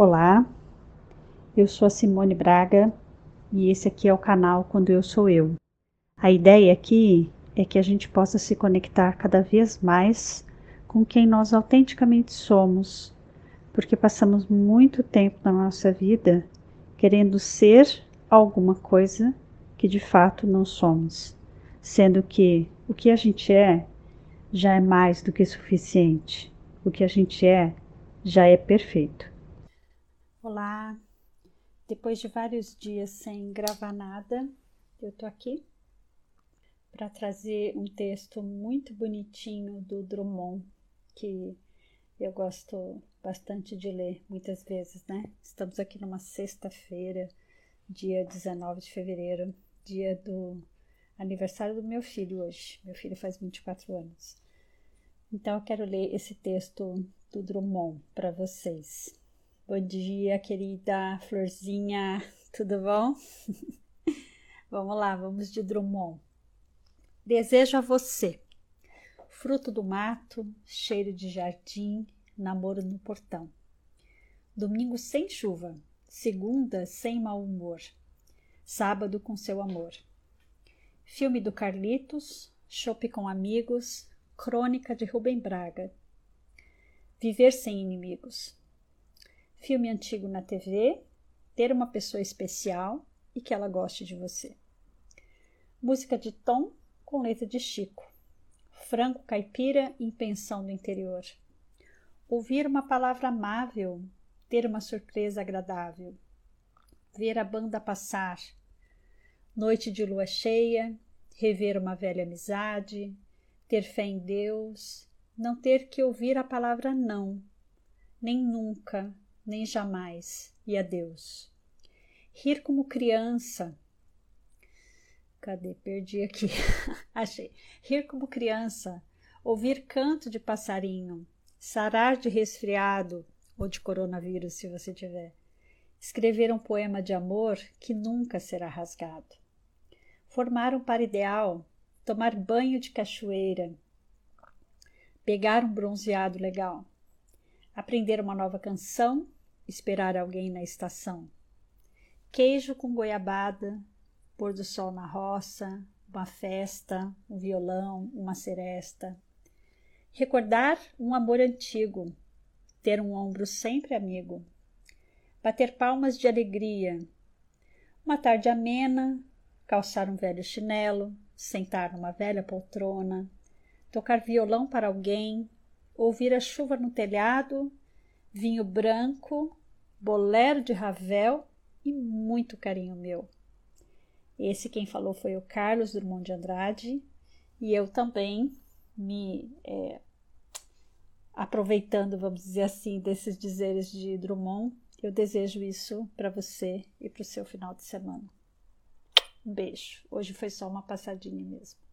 Olá, eu sou a Simone Braga e esse aqui é o canal Quando Eu Sou Eu. A ideia aqui é que a gente possa se conectar cada vez mais com quem nós autenticamente somos, porque passamos muito tempo na nossa vida querendo ser alguma coisa que de fato não somos, sendo que o que a gente é já é mais do que suficiente, o que a gente é já é perfeito. Olá, depois de vários dias sem gravar nada, eu tô aqui para trazer um texto muito bonitinho do Drummond, que eu gosto bastante de ler muitas vezes, né? Estamos aqui numa sexta-feira, dia 19 de fevereiro, dia do aniversário do meu filho hoje. Meu filho faz 24 anos. Então eu quero ler esse texto do Drummond para vocês. Bom dia, querida Florzinha, tudo bom? vamos lá, vamos de Drummond. Desejo a você, fruto do mato, cheiro de jardim, namoro no portão. Domingo sem chuva, segunda sem mau humor, sábado com seu amor. Filme do Carlitos, chope com amigos, crônica de Rubem Braga. Viver sem inimigos filme antigo na TV, ter uma pessoa especial e que ela goste de você. Música de Tom com letra de Chico. Frango caipira em pensão do interior. Ouvir uma palavra amável, ter uma surpresa agradável. Ver a banda passar. Noite de lua cheia, rever uma velha amizade, ter fé em Deus, não ter que ouvir a palavra não, nem nunca, nem jamais, e adeus. Rir como criança. Cadê? Perdi aqui. Achei. Rir como criança, ouvir canto de passarinho, sarar de resfriado ou de coronavírus, se você tiver. Escrever um poema de amor que nunca será rasgado. Formar um par ideal, tomar banho de cachoeira, pegar um bronzeado legal, aprender uma nova canção esperar alguém na estação. Queijo com goiabada, pôr do sol na roça, uma festa, um violão, uma seresta. Recordar um amor antigo, ter um ombro sempre amigo. Bater palmas de alegria. Uma tarde amena, calçar um velho chinelo, sentar numa velha poltrona, tocar violão para alguém, ouvir a chuva no telhado, vinho branco, bolero de Ravel e muito carinho meu. Esse quem falou foi o Carlos Drummond de Andrade e eu também me é, aproveitando, vamos dizer assim, desses dizeres de Drummond, eu desejo isso para você e para o seu final de semana. Um beijo. Hoje foi só uma passadinha mesmo.